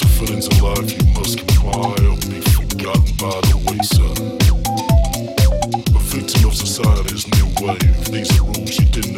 to you must be forgotten by the. A victim of society's new wave. These are rules you didn't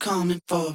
Coming for,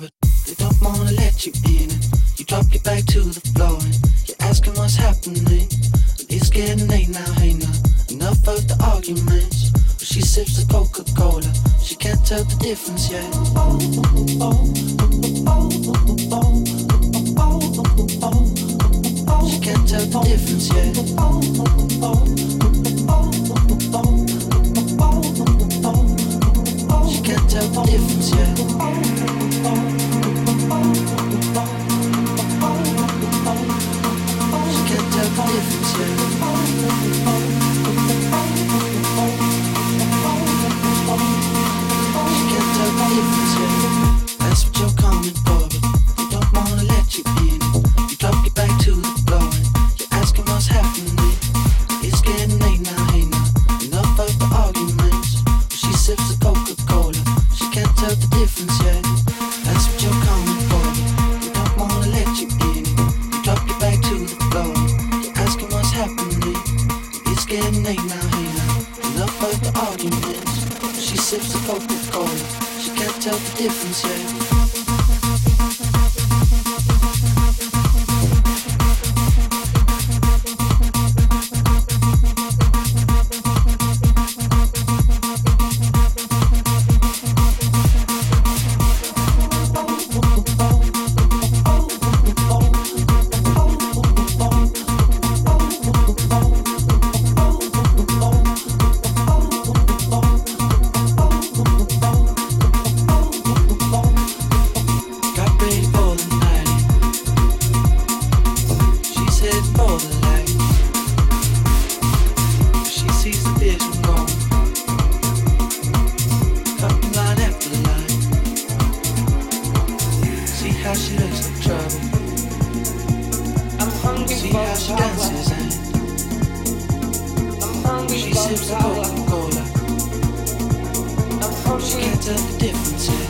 the difference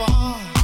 it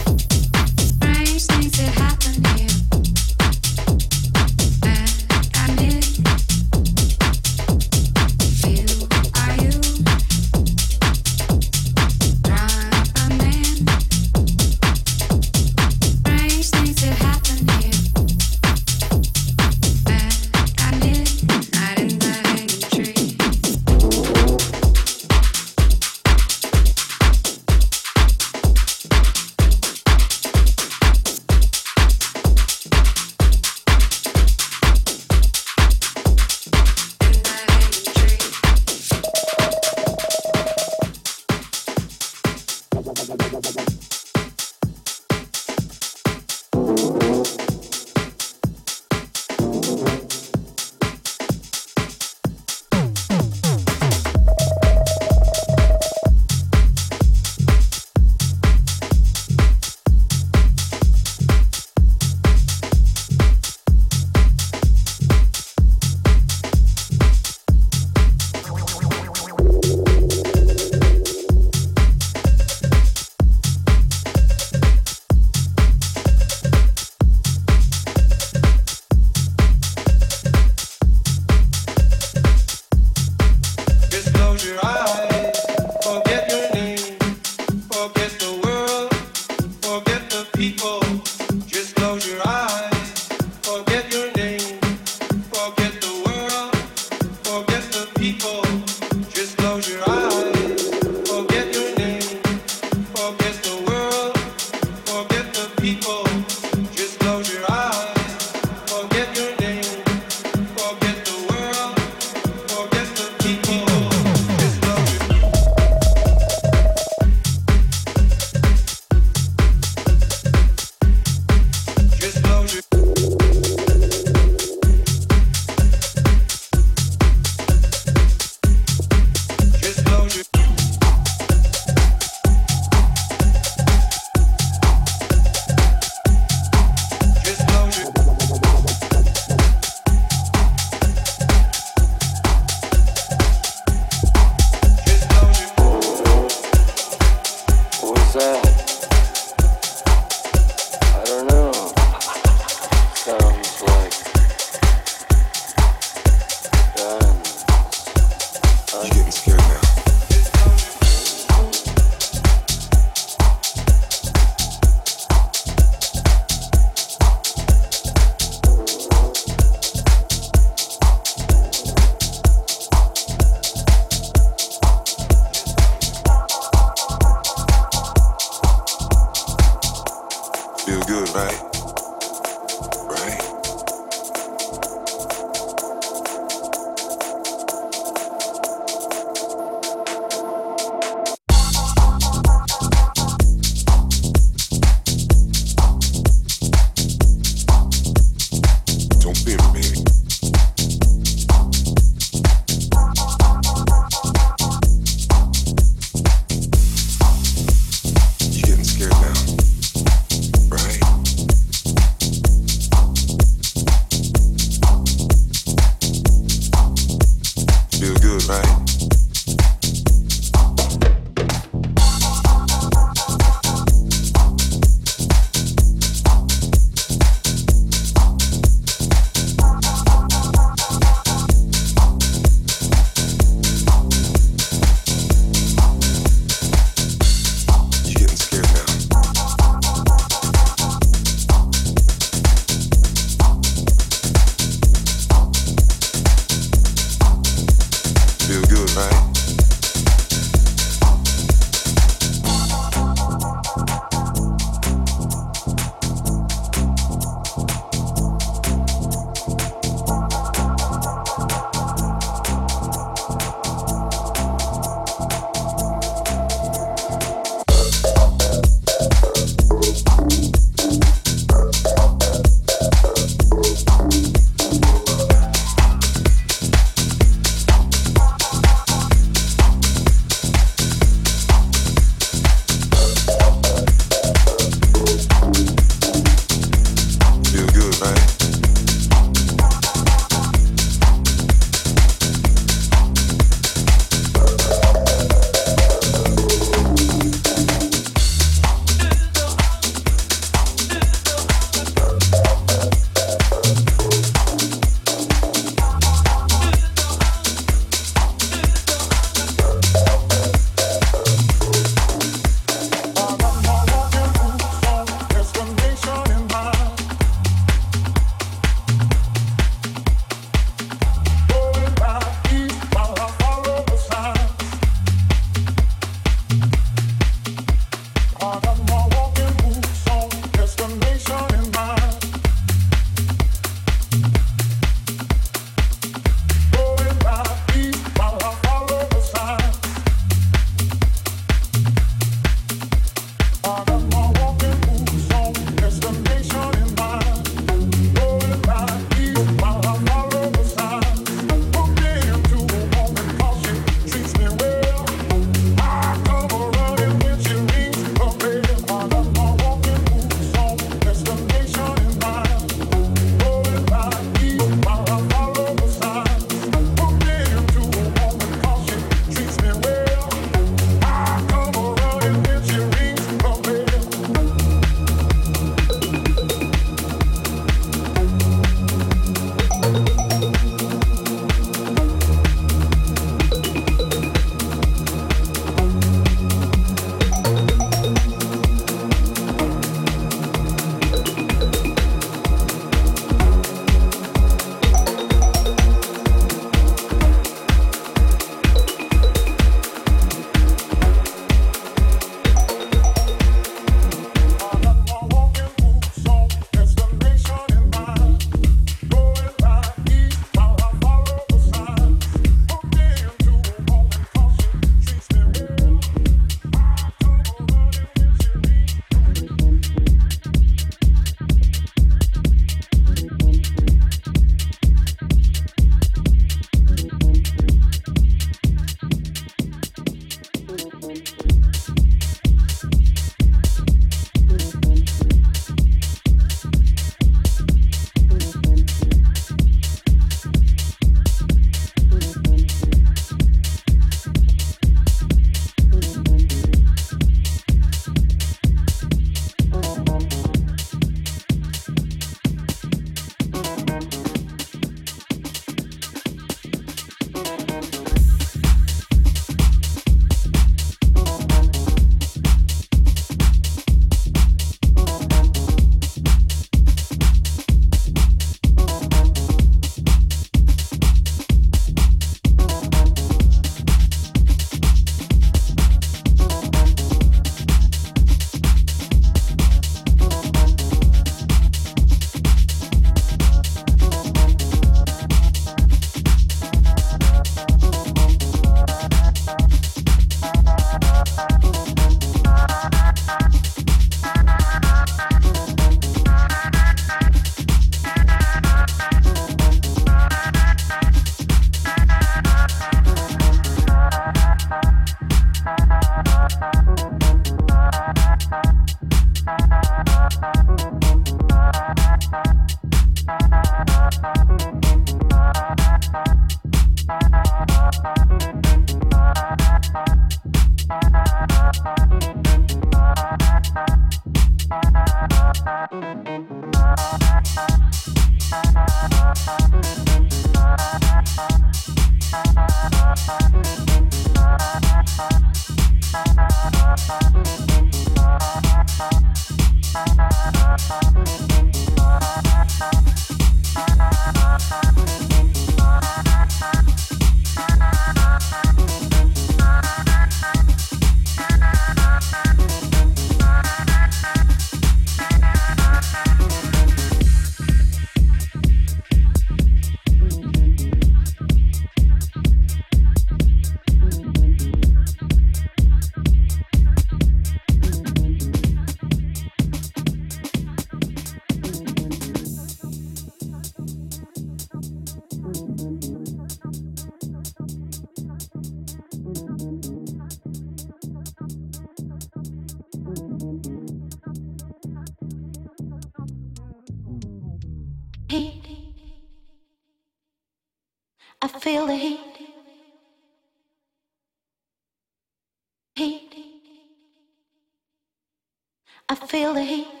feel the heat.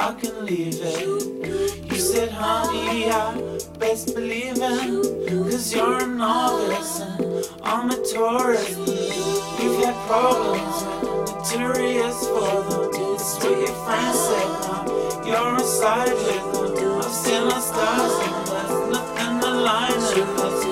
I can leave it. You said, honey, I best believe it. Cause you're a novice and I'm a tourist. You've had problems with notorious for them. It's what your friends said now. You're a side with them. I've seen the stars and there's nothing aligned with us.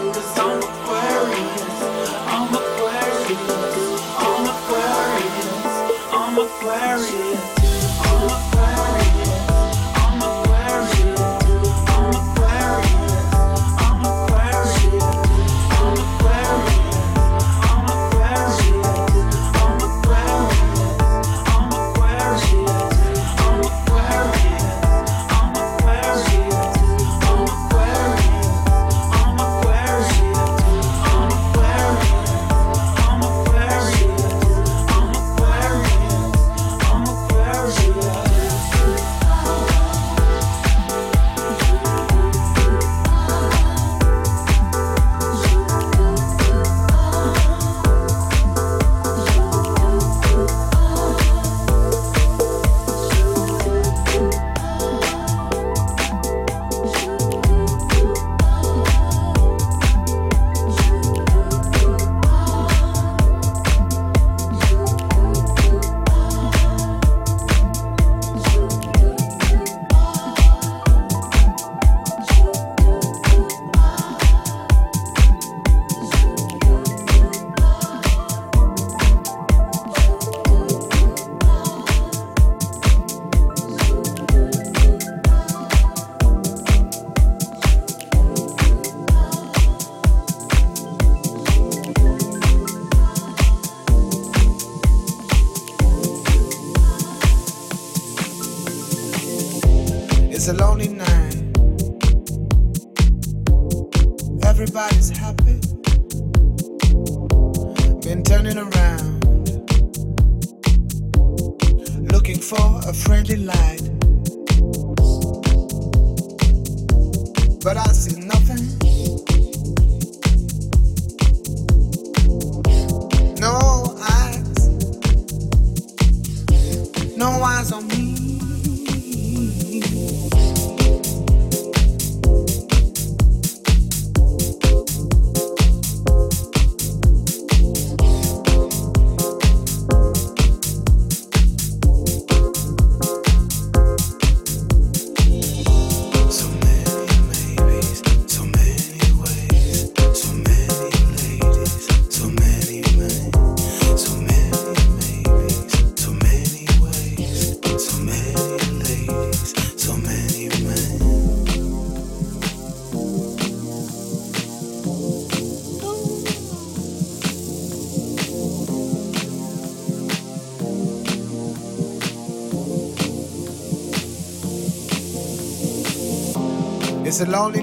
A lonely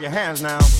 Your hands now.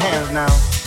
Hands now.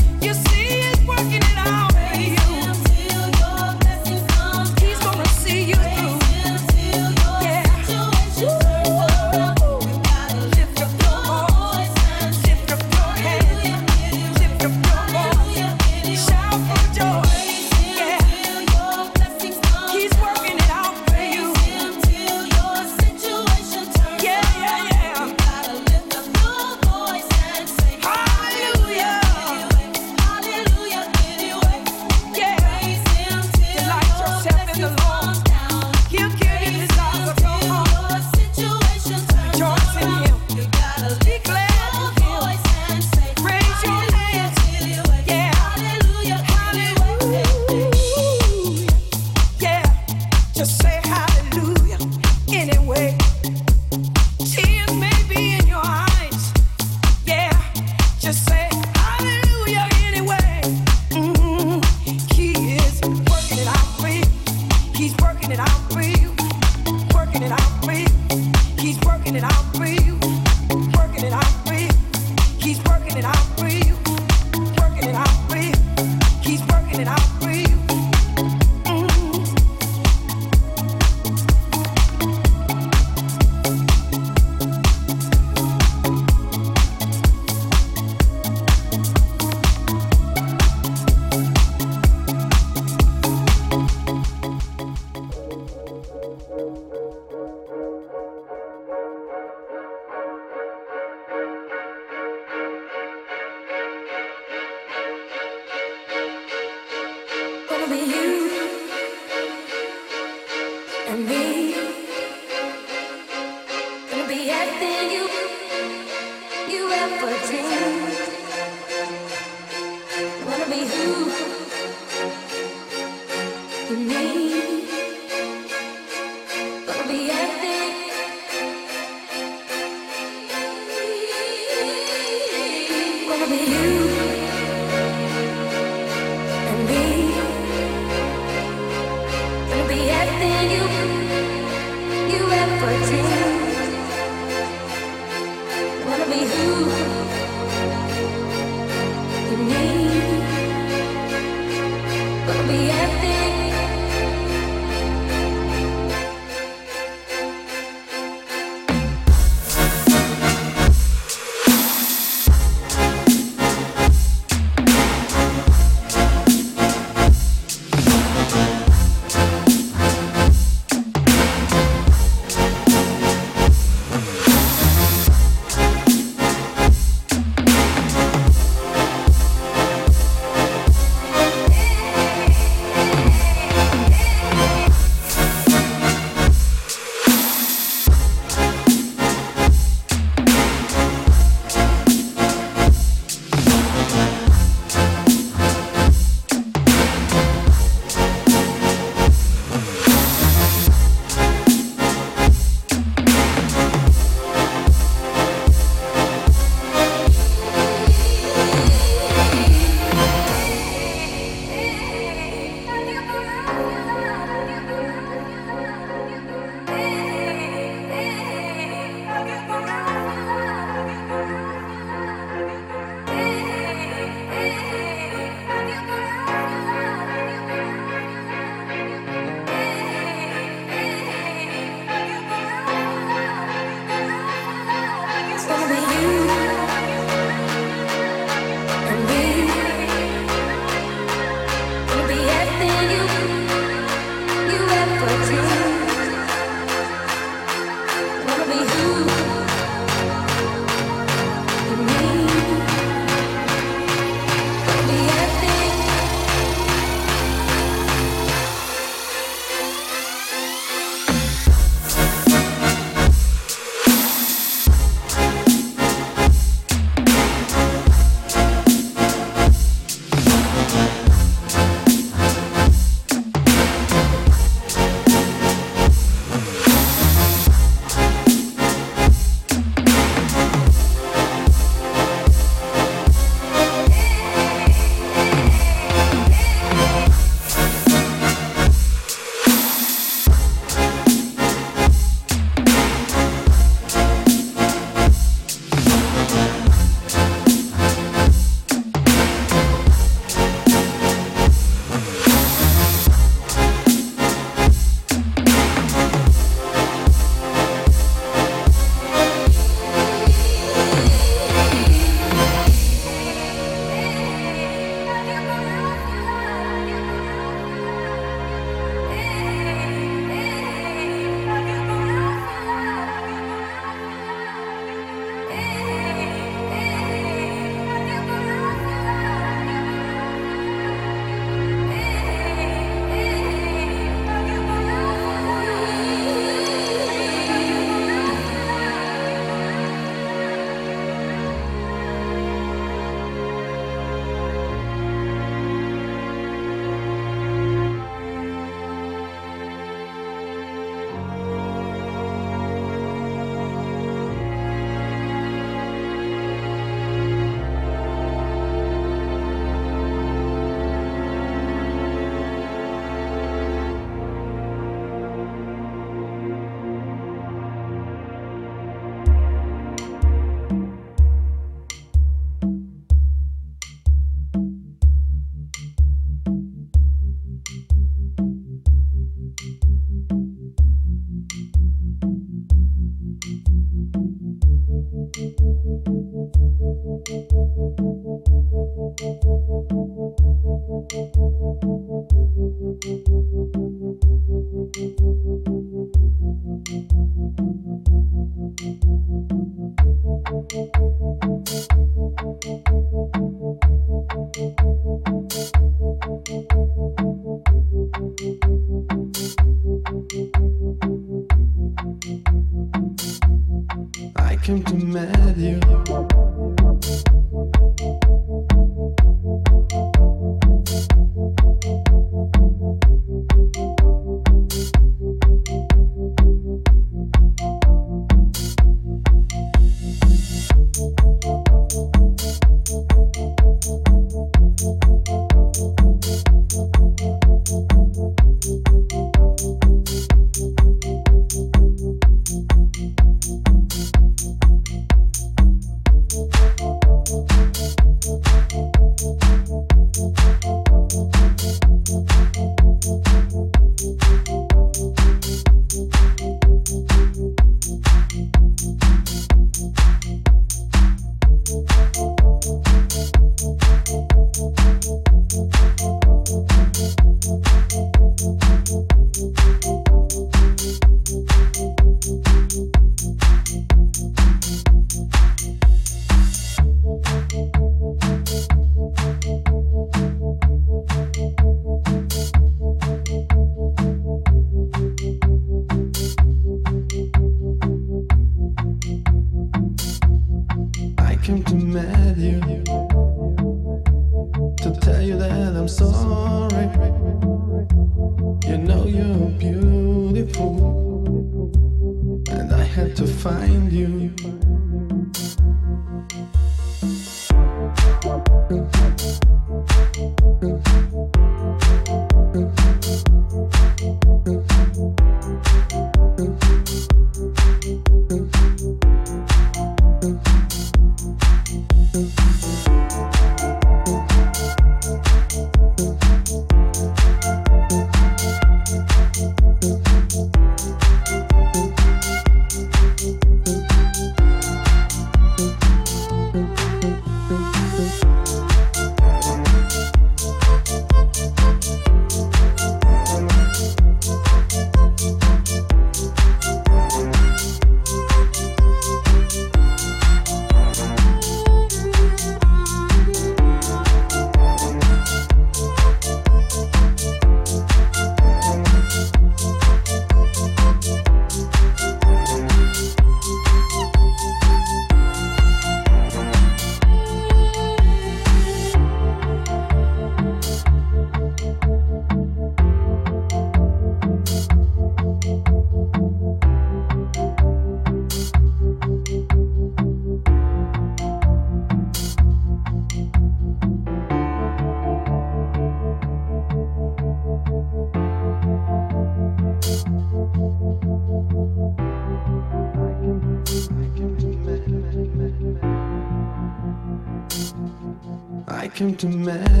To meet